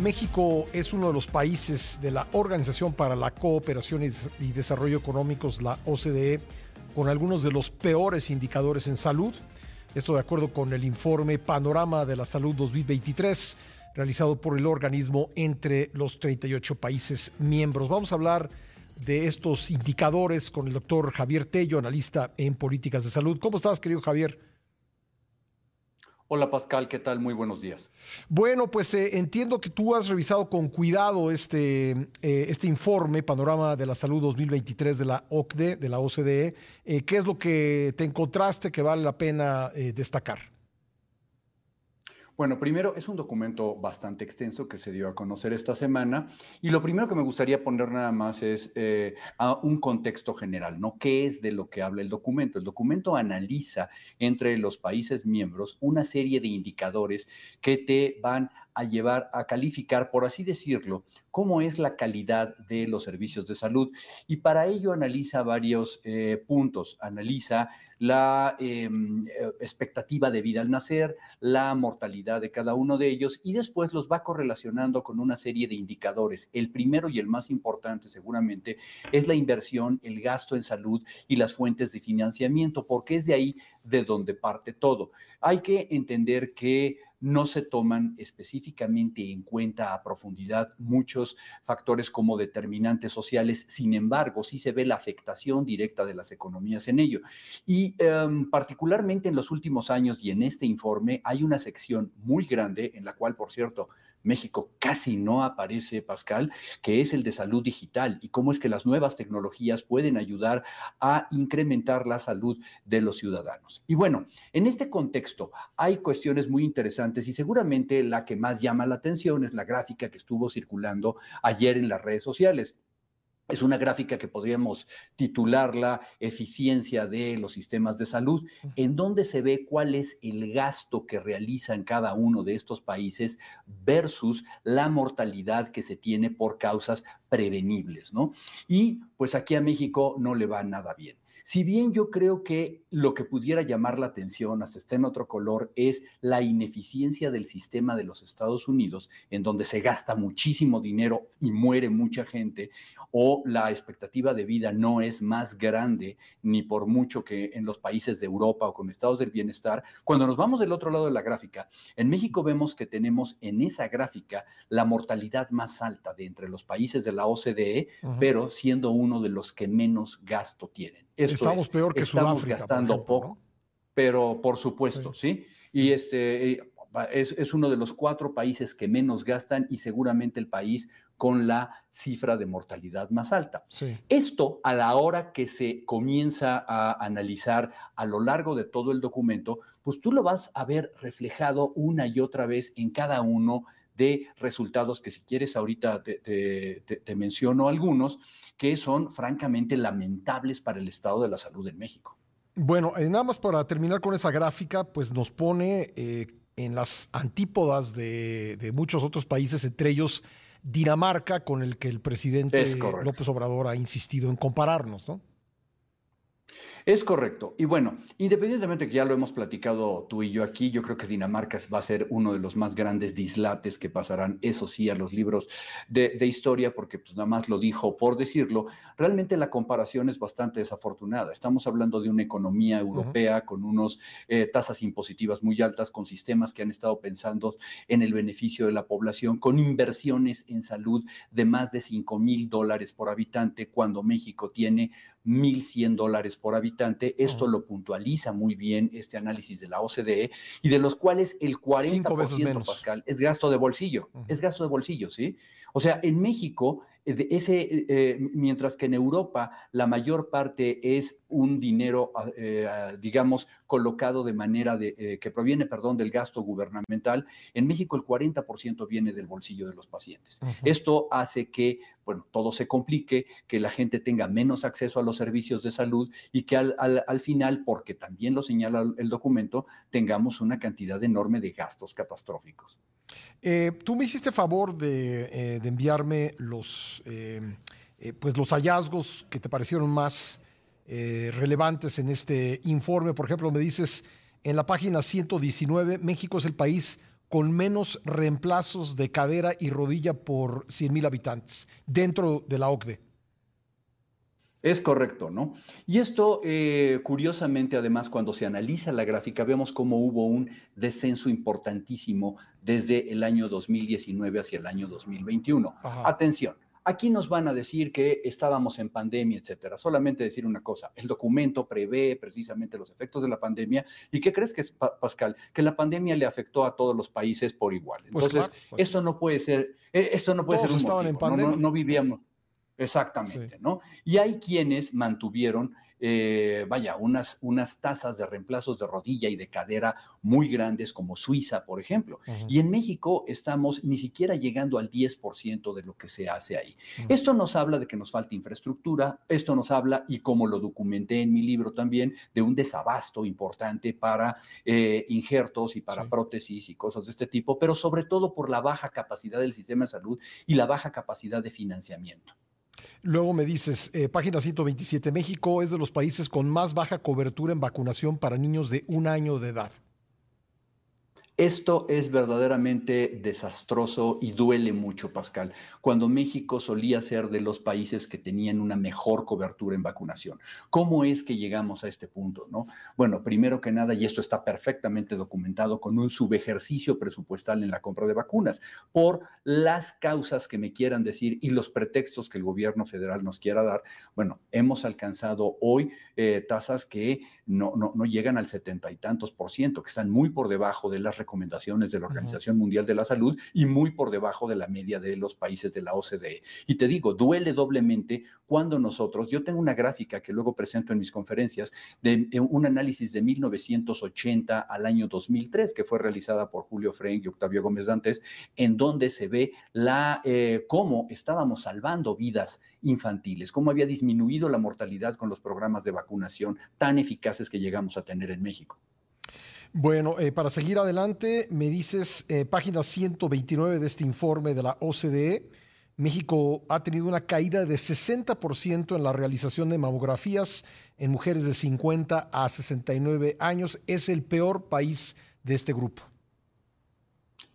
México es uno de los países de la Organización para la Cooperación y Desarrollo Económicos, la OCDE, con algunos de los peores indicadores en salud. Esto de acuerdo con el informe Panorama de la Salud 2023, realizado por el organismo entre los 38 países miembros. Vamos a hablar de estos indicadores con el doctor Javier Tello, analista en políticas de salud. ¿Cómo estás, querido Javier? Hola Pascal, ¿qué tal? Muy buenos días. Bueno, pues eh, entiendo que tú has revisado con cuidado este, eh, este informe, Panorama de la Salud 2023 de la OCDE, de la OCDE. Eh, ¿Qué es lo que te encontraste que vale la pena destacar? Bueno, primero es un documento bastante extenso que se dio a conocer esta semana y lo primero que me gustaría poner nada más es eh, un contexto general, ¿no? ¿Qué es de lo que habla el documento? El documento analiza entre los países miembros una serie de indicadores que te van a llevar a calificar, por así decirlo, cómo es la calidad de los servicios de salud. Y para ello analiza varios eh, puntos. Analiza la em, eh, expectativa de vida al nacer, la mortalidad de cada uno de ellos y después los va correlacionando con una serie de indicadores. El primero y el más importante seguramente es la inversión, el gasto en salud y las fuentes de financiamiento, porque es de ahí de donde parte todo. Hay que entender que no se toman específicamente en cuenta a profundidad muchos factores como determinantes sociales, sin embargo, sí se ve la afectación directa de las economías en ello. Y em, particularmente en los últimos años y en este informe hay una sección muy grande en la cual, por cierto, México casi no aparece, Pascal, que es el de salud digital y cómo es que las nuevas tecnologías pueden ayudar a incrementar la salud de los ciudadanos. Y bueno, en este contexto hay cuestiones muy interesantes y seguramente la que más llama la atención es la gráfica que estuvo circulando ayer en las redes sociales. Es una gráfica que podríamos titularla Eficiencia de los sistemas de salud, en donde se ve cuál es el gasto que realizan cada uno de estos países versus la mortalidad que se tiene por causas prevenibles, ¿no? Y pues aquí a México no le va nada bien. Si bien yo creo que lo que pudiera llamar la atención, hasta está en otro color, es la ineficiencia del sistema de los Estados Unidos, en donde se gasta muchísimo dinero y muere mucha gente, o la expectativa de vida no es más grande ni por mucho que en los países de Europa o con estados del bienestar. Cuando nos vamos del otro lado de la gráfica, en México vemos que tenemos en esa gráfica la mortalidad más alta de entre los países de la OCDE, pero siendo uno de los que menos gasto tienen estamos peor que estamos gastando poco, pero por supuesto, ¿sí? Y este eh, es, uno de los cuatro países que menos gastan y seguramente el país con la cifra de mortalidad más alta. Esto, a la hora que se comienza a analizar a lo largo de todo el documento, pues tú lo vas a ver reflejado una y otra vez en cada uno de resultados que si quieres ahorita te, menciono algunos que son francamente lamentables para el estado de la salud en México. Bueno, eh, nada más para terminar con esa gráfica, pues nos pone eh, en las antípodas de, muchos otros países, entre ellos Dinamarca, con el que el presidente López Obrador ha insistido en compararnos, ¿no? Es correcto. Y bueno, independientemente que ya lo hemos platicado tú y yo aquí, yo creo que Dinamarca va a ser uno de los más grandes dislates que pasarán, eso sí, a los libros de, historia, porque pues nada más lo dijo por decirlo. Realmente la comparación es bastante desafortunada. Estamos hablando de una economía europea con unas eh, tasas impositivas muy altas, con sistemas que han estado pensando en el beneficio de la población, con inversiones en salud de más de 5 mil dólares por habitante, cuando México tiene 1.100 dólares por habitante. Esto lo puntualiza muy bien este análisis de la OCDE y de los cuales el 40%, Pascal, es gasto de bolsillo. Es gasto de bolsillo, ¿sí? O sea, en México eh, ese, eh, eh, mientras que en Europa la mayor parte es un dinero, ah, ah, digamos, colocado de manera de, que proviene, perdón, del gasto gubernamental, en México el 40% viene del bolsillo de los pacientes. Esto hace que, bueno, todo se complique, que la gente tenga menos acceso a los servicios de salud y que al, al final, porque también lo señala el documento, tengamos una cantidad enorme de gastos catastróficos. Eh, tú me hiciste favor de, eh, enviarme los, eh, pues los hallazgos que te parecieron más relevantes en este informe. Por ejemplo, me dices en la página 119, México es el país con menos reemplazos de cadera y rodilla por 100 mil habitantes dentro de la OCDE. Es correcto, ¿no? Y esto, eh, curiosamente, además, cuando se analiza la gráfica, vemos cómo hubo un descenso importantísimo desde el año 2019 hacia el año 2021. Atención, aquí nos van a decir que estábamos en pandemia, etcétera. Solamente decir una cosa, el documento prevé precisamente los efectos de la pandemia. ¿Y qué crees que es, Pascal? Que la pandemia le afectó a todos los países por igual. Pues Entonces, pues esto no puede ser, eh, esto no puede ser un motivo. no, no vivíamos Exactamente, ¿no? Y hay quienes mantuvieron eh, vaya, unas, unas tasas de reemplazos de rodilla y de cadera muy grandes como Suiza, por ejemplo. Y en México estamos ni siquiera llegando al 10% de lo que se hace ahí. Esto nos habla de que nos falta infraestructura, esto nos habla, y como lo documenté en mi libro también, de un desabasto importante para eh, injertos y para prótesis y cosas de este tipo, pero sobre todo por la baja capacidad del sistema de salud y la baja capacidad de financiamiento. Luego me dices, eh, página 127, México es de los países con más baja cobertura en vacunación para niños de un año de edad. Esto es verdaderamente desastroso y duele mucho, Pascal, cuando México solía ser de los países que tenían una mejor cobertura en vacunación. ¿Cómo es que llegamos a este punto? No? Bueno, primero que nada, y esto está perfectamente documentado con un subejercicio presupuestal en la compra de vacunas, por las causas que me quieran decir y los pretextos que el gobierno federal nos quiera dar. Bueno, hemos alcanzado hoy eh, tasas que no, no, no llegan al setenta y tantos por ciento, que están muy por debajo de las de la Organización Mundial de la Salud y muy por debajo de la media de los países de la OCDE. Y te digo, duele doblemente cuando nosotros, yo tengo una gráfica que luego presento en mis conferencias, de eh, un análisis de 1980 al año 2003, que fue realizada por Julio Frank y Octavio Gómez Dantes, en donde se ve la, eh, cómo estábamos salvando vidas infantiles, cómo había disminuido la mortalidad con los programas de vacunación tan eficaces que llegamos a tener en México. Bueno, eh, para seguir adelante, me dices eh, página 129 de este informe de la OCDE. México ha tenido una caída de 60% en la realización de mamografías en mujeres de 50 a 69 años. Es el peor país de este grupo.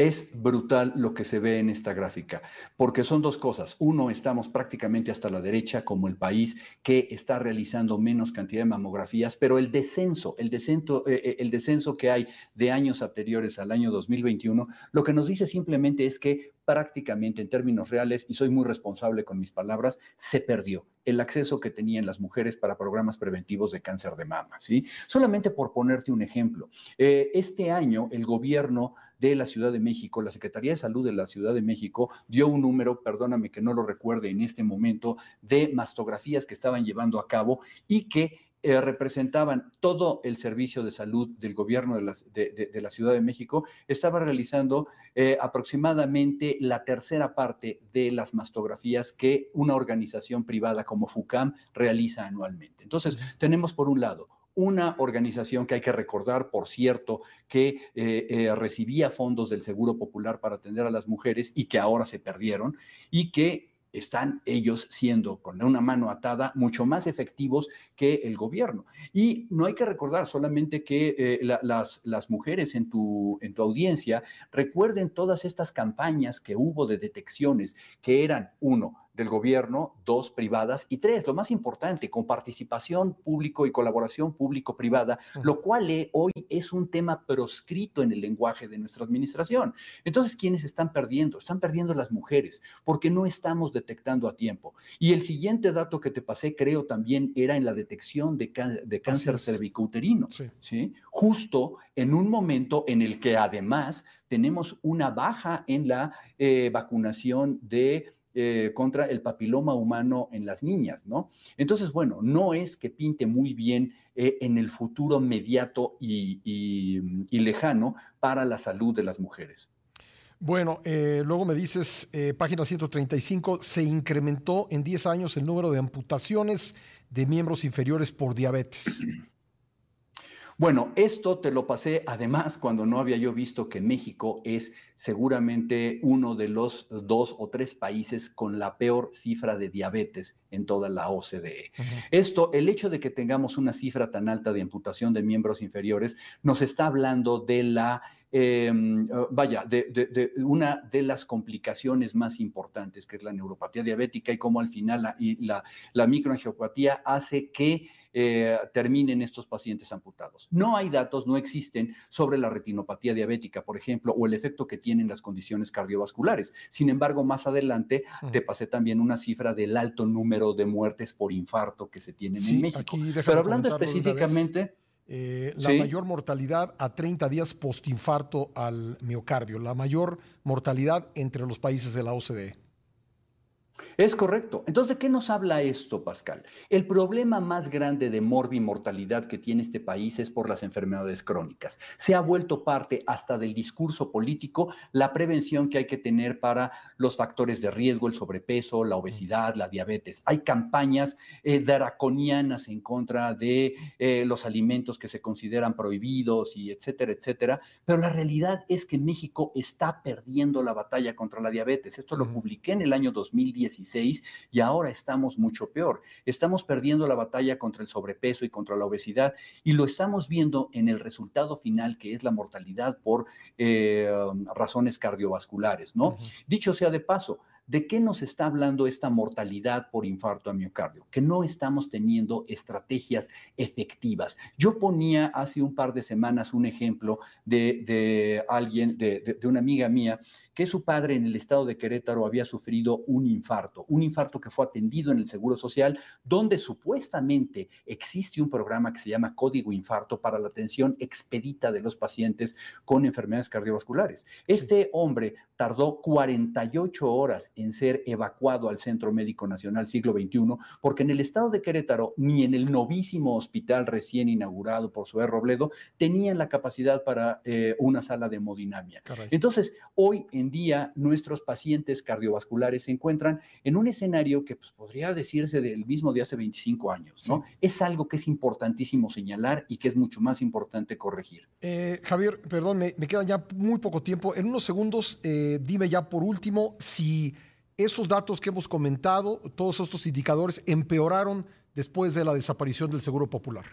Es brutal lo que se ve en esta gráfica, porque son dos cosas. Uno, estamos prácticamente hasta la derecha como el país que está realizando menos cantidad de mamografías, pero el descenso, el descenso, eh, eh, el descenso que hay de años anteriores al año 2021, lo que nos dice simplemente es que prácticamente en términos reales, y soy muy responsable con mis palabras, se perdió el acceso que tenían las mujeres para programas preventivos de cáncer de mama, ¿sí? Solamente por ponerte un ejemplo, eh, este año el gobierno de la Ciudad de México, la Secretaría de Salud de la Ciudad de México dio un número, perdóname que no lo recuerde en este momento, de mastografías que estaban llevando a cabo y que eh, representaban todo el servicio de salud del gobierno de, la Ciudad de México, estaba realizando eh, aproximadamente la tercera parte de las mastografías que una organización privada como FUCAM realiza anualmente. Entonces, tenemos por un lado una organización que hay que recordar, por cierto, que eh, eh, recibía fondos del Seguro Popular para atender a las mujeres y que ahora se perdieron y que están ellos siendo con una mano atada mucho más efectivos que el gobierno. Y no hay que recordar solamente que eh, las, las, mujeres en tu, en tu audiencia recuerden todas estas campañas que hubo de detecciones que eran, uno, del gobierno, dos privadas y tres, lo más importante, con participación público y colaboración público-privada, lo cual eh, hoy es un tema proscrito en el lenguaje de nuestra administración. Entonces, ¿quiénes están perdiendo? Están perdiendo las mujeres porque no estamos detectando a tiempo. Y el siguiente dato que te pasé, creo, también era en la detección de, de cáncer cervicouterino, sí. Justo en un momento en el que además tenemos una baja en la eh, vacunación de eh, contra el papiloma humano en las niñas, ¿no? Entonces, bueno, no es que pinte muy bien eh, en el futuro mediato y, lejano para la salud de las mujeres. Bueno, eh, luego me dices, página 135, se incrementó en 10 años el número de amputaciones de miembros inferiores por diabetes. Bueno, esto te lo pasé además cuando no había yo visto que México es seguramente uno de los dos o tres países con la peor cifra de diabetes en toda la OCDE. Esto, el hecho de que tengamos una cifra tan alta de amputación de miembros inferiores, nos está hablando de la eh, vaya, de, una de las complicaciones más importantes, que es la neuropatía diabética y cómo al final la, la, la microangiopatía hace que eh, terminen estos pacientes amputados. No hay datos, no existen sobre la retinopatía diabética, por ejemplo, o el efecto que tienen las condiciones cardiovasculares. Sin embargo, más adelante te pasé también una cifra del alto número de muertes por infarto que se tienen en México. Pero hablando específicamente... Eh, la mayor mortalidad a 30 días postinfarto al miocardio, la mayor mortalidad entre los países de la OCDE. Es correcto. Entonces, ¿de qué nos habla esto, Pascal? El problema más grande de morbimortalidad que tiene este país es por las enfermedades crónicas. Se ha vuelto parte hasta del discurso político la prevención que hay que tener para los factores de riesgo, el sobrepeso, la obesidad, la diabetes. Hay campañas eh, draconianas en contra de eh, los alimentos que se consideran prohibidos y etcétera, etcétera. Pero la realidad es que México está perdiendo la batalla contra la diabetes. Esto lo publiqué en el año 2017 y ahora estamos mucho peor. Estamos perdiendo la batalla contra el sobrepeso y contra la obesidad y lo estamos viendo en el resultado final que es la mortalidad por eh, razones cardiovasculares, ¿no? Dicho sea de paso, ¿De qué nos está hablando esta mortalidad por infarto a miocardio? Que no estamos teniendo estrategias efectivas. Yo ponía hace un par de semanas un ejemplo de, alguien, de, una amiga mía, que su padre en el estado de Querétaro había sufrido un infarto, un infarto que fue atendido en el Seguro Social, donde supuestamente existe un programa que se llama Código Infarto para la atención expedita de los pacientes con enfermedades cardiovasculares. Este hombre tardó 48 horas en ser evacuado al Centro Médico Nacional Siglo XXI, porque en el estado de Querétaro ni en el novísimo hospital recién inaugurado por Zoé Robledo tenían la capacidad para eh, una sala de hemodinamia. Entonces, hoy en día nuestros pacientes cardiovasculares se encuentran en un escenario que pues, podría decirse del mismo de hace 25 años, ¿no? Es algo que es importantísimo señalar y que es mucho más importante corregir. Eh, Javier, perdón, me, queda ya muy poco tiempo. En unos segundos, eh, dime ya por último si esos datos que hemos comentado, todos estos indicadores, empeoraron después de la desaparición del Seguro Popular.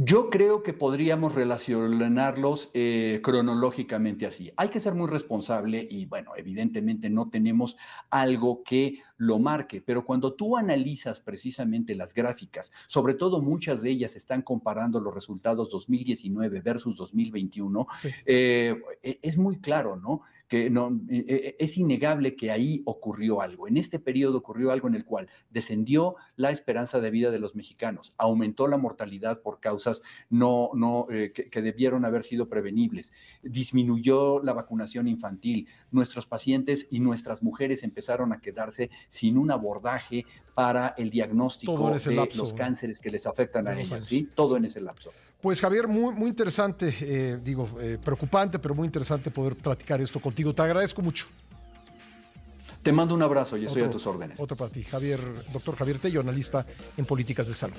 Yo creo que podríamos relacionarlos eh, cronológicamente así. Hay que ser muy responsable y bueno, evidentemente no tenemos algo que lo marque, pero cuando tú analizas precisamente las gráficas, sobre todo muchas de ellas están comparando los resultados 2019 versus 2021, eh, e, es muy claro, ¿no? Que no, e, e, es innegable que ahí ocurrió algo. En este periodo ocurrió algo en el cual descendió la esperanza de vida de los mexicanos, aumentó la mortalidad por causas no, no, eh, que, debieron haber sido prevenibles, disminuyó la vacunación infantil, nuestros pacientes y nuestras mujeres empezaron a quedarse sin un abordaje para el diagnóstico de los cánceres que les afectan a ellos, ¿sí? Todo en ese lapso. Pues Javier, muy, muy interesante, eh, digo, eh, preocupante, pero muy interesante poder platicar esto contigo. Te agradezco mucho. Te mando un abrazo y estoy a tus órdenes. Otro para ti, Javier, doctor Javier Tello, analista en políticas de salud.